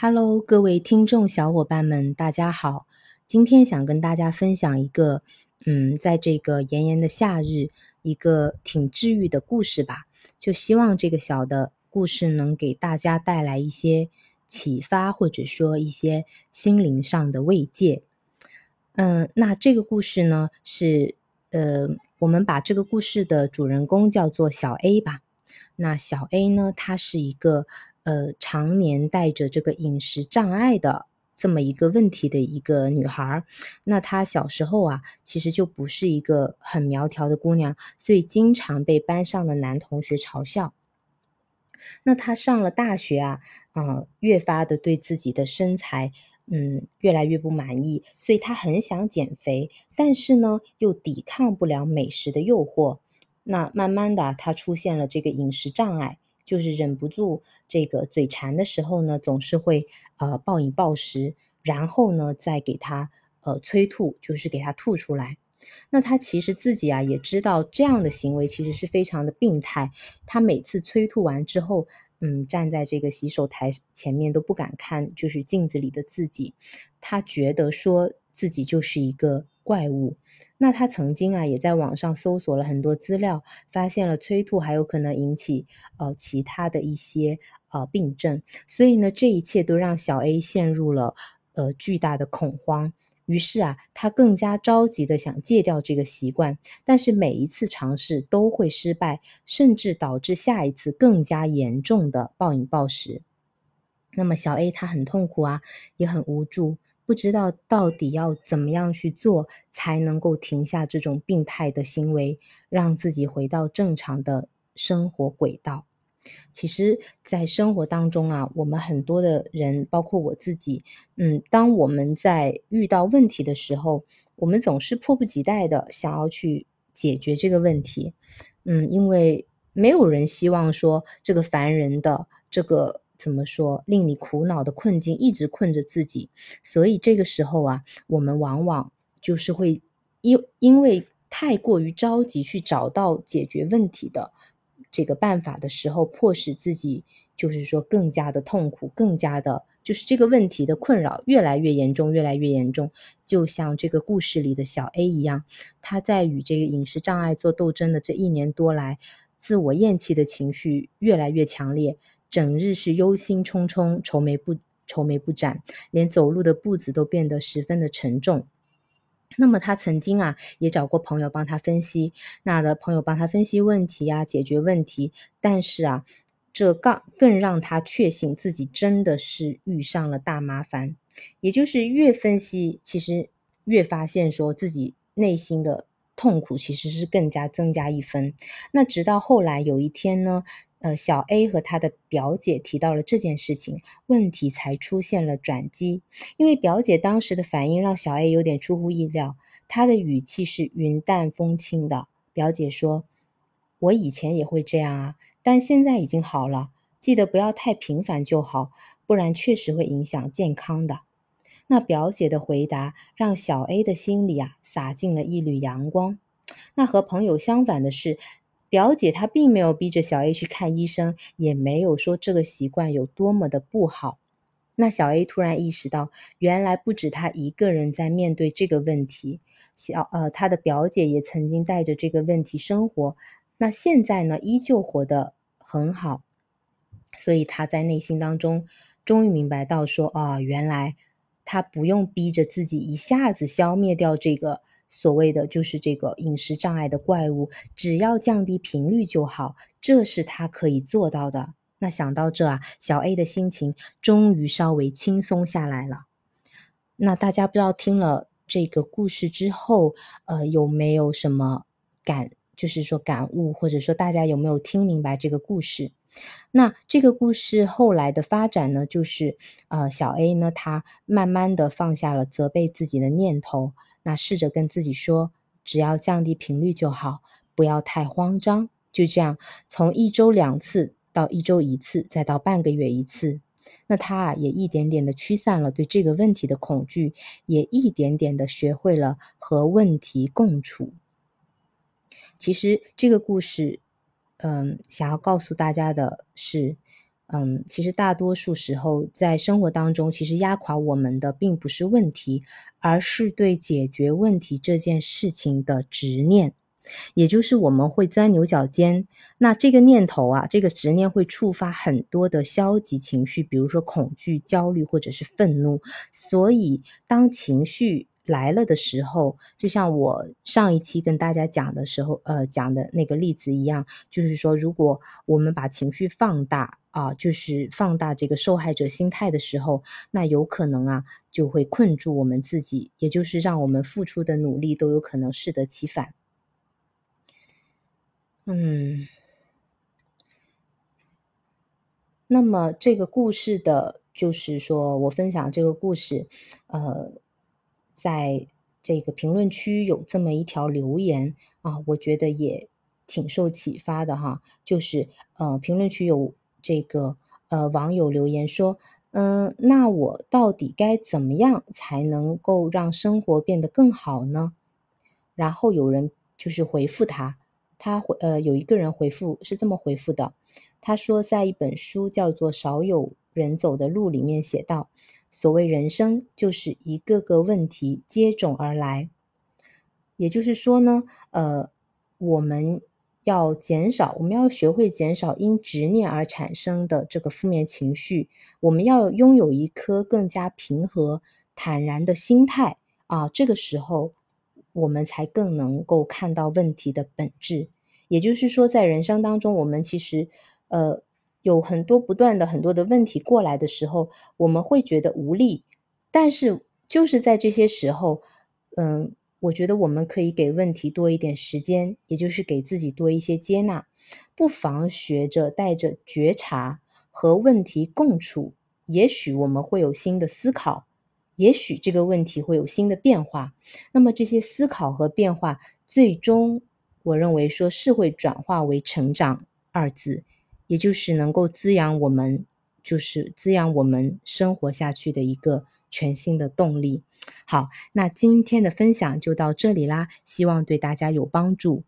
Hello，各位听众小伙伴们，大家好。今天想跟大家分享一个，嗯，在这个炎炎的夏日，一个挺治愈的故事吧。就希望这个小的故事能给大家带来一些启发，或者说一些心灵上的慰藉。嗯，那这个故事呢，是呃，我们把这个故事的主人公叫做小 A 吧。那小 A 呢，他是一个。呃，常年带着这个饮食障碍的这么一个问题的一个女孩，那她小时候啊，其实就不是一个很苗条的姑娘，所以经常被班上的男同学嘲笑。那她上了大学啊，啊，越发的对自己的身材，嗯，越来越不满意，所以她很想减肥，但是呢，又抵抗不了美食的诱惑。那慢慢的，她出现了这个饮食障碍。就是忍不住这个嘴馋的时候呢，总是会呃暴饮暴食，然后呢再给他呃催吐，就是给他吐出来。那他其实自己啊也知道这样的行为其实是非常的病态。他每次催吐完之后，嗯，站在这个洗手台前面都不敢看，就是镜子里的自己。他觉得说自己就是一个。怪物，那他曾经啊也在网上搜索了很多资料，发现了催吐还有可能引起呃其他的一些呃病症，所以呢这一切都让小 A 陷入了呃巨大的恐慌。于是啊他更加着急的想戒掉这个习惯，但是每一次尝试都会失败，甚至导致下一次更加严重的暴饮暴食。那么小 A 他很痛苦啊，也很无助。不知道到底要怎么样去做，才能够停下这种病态的行为，让自己回到正常的生活轨道。其实，在生活当中啊，我们很多的人，包括我自己，嗯，当我们在遇到问题的时候，我们总是迫不及待的想要去解决这个问题，嗯，因为没有人希望说这个烦人的这个。怎么说？令你苦恼的困境一直困着自己，所以这个时候啊，我们往往就是会因因为太过于着急去找到解决问题的这个办法的时候，迫使自己就是说更加的痛苦，更加的，就是这个问题的困扰越来越严重，越来越严重。就像这个故事里的小 A 一样，他在与这个饮食障碍做斗争的这一年多来，自我厌弃的情绪越来越强烈。整日是忧心忡忡、愁眉不愁眉不展，连走路的步子都变得十分的沉重。那么他曾经啊，也找过朋友帮他分析，那的朋友帮他分析问题啊，解决问题。但是啊，这更更让他确信自己真的是遇上了大麻烦。也就是越分析，其实越发现说自己内心的痛苦其实是更加增加一分。那直到后来有一天呢？呃，小 A 和他的表姐提到了这件事情，问题才出现了转机。因为表姐当时的反应让小 A 有点出乎意料，她的语气是云淡风轻的。表姐说：“我以前也会这样啊，但现在已经好了。记得不要太频繁就好，不然确实会影响健康的。”那表姐的回答让小 A 的心里啊洒进了一缕阳光。那和朋友相反的是。表姐她并没有逼着小 A 去看医生，也没有说这个习惯有多么的不好。那小 A 突然意识到，原来不止他一个人在面对这个问题，小呃，他的表姐也曾经带着这个问题生活。那现在呢，依旧活得很好。所以他在内心当中终于明白到，说啊，原来他不用逼着自己一下子消灭掉这个。所谓的就是这个饮食障碍的怪物，只要降低频率就好，这是他可以做到的。那想到这啊，小 A 的心情终于稍微轻松下来了。那大家不知道听了这个故事之后，呃，有没有什么感，就是说感悟，或者说大家有没有听明白这个故事？那这个故事后来的发展呢，就是呃，小 A 呢，他慢慢的放下了责备自己的念头。那试着跟自己说，只要降低频率就好，不要太慌张。就这样，从一周两次到一周一次，再到半个月一次，那他啊也一点点的驱散了对这个问题的恐惧，也一点点的学会了和问题共处。其实这个故事，嗯，想要告诉大家的是，嗯，其实大多数时候在生活当中，其实压垮我们的并不是问题，而是对解决问题这件事情的执念，也就是我们会钻牛角尖。那这个念头啊，这个执念会触发很多的消极情绪，比如说恐惧、焦虑或者是愤怒。所以当情绪，来了的时候，就像我上一期跟大家讲的时候，呃，讲的那个例子一样，就是说，如果我们把情绪放大啊，就是放大这个受害者心态的时候，那有可能啊，就会困住我们自己，也就是让我们付出的努力都有可能适得其反。嗯，那么这个故事的，就是说我分享这个故事，呃。在这个评论区有这么一条留言啊，我觉得也挺受启发的哈。就是呃，评论区有这个呃网友留言说，嗯，那我到底该怎么样才能够让生活变得更好呢？然后有人就是回复他，他回呃有一个人回复是这么回复的，他说在一本书叫做《少有人走的路》里面写道。所谓人生，就是一个个问题接踵而来。也就是说呢，呃，我们要减少，我们要学会减少因执念而产生的这个负面情绪。我们要拥有一颗更加平和、坦然的心态啊。这个时候，我们才更能够看到问题的本质。也就是说，在人生当中，我们其实，呃。有很多不断的很多的问题过来的时候，我们会觉得无力。但是就是在这些时候，嗯，我觉得我们可以给问题多一点时间，也就是给自己多一些接纳。不妨学着带着觉察和问题共处，也许我们会有新的思考，也许这个问题会有新的变化。那么这些思考和变化，最终我认为说是会转化为成长二字。也就是能够滋养我们，就是滋养我们生活下去的一个全新的动力。好，那今天的分享就到这里啦，希望对大家有帮助。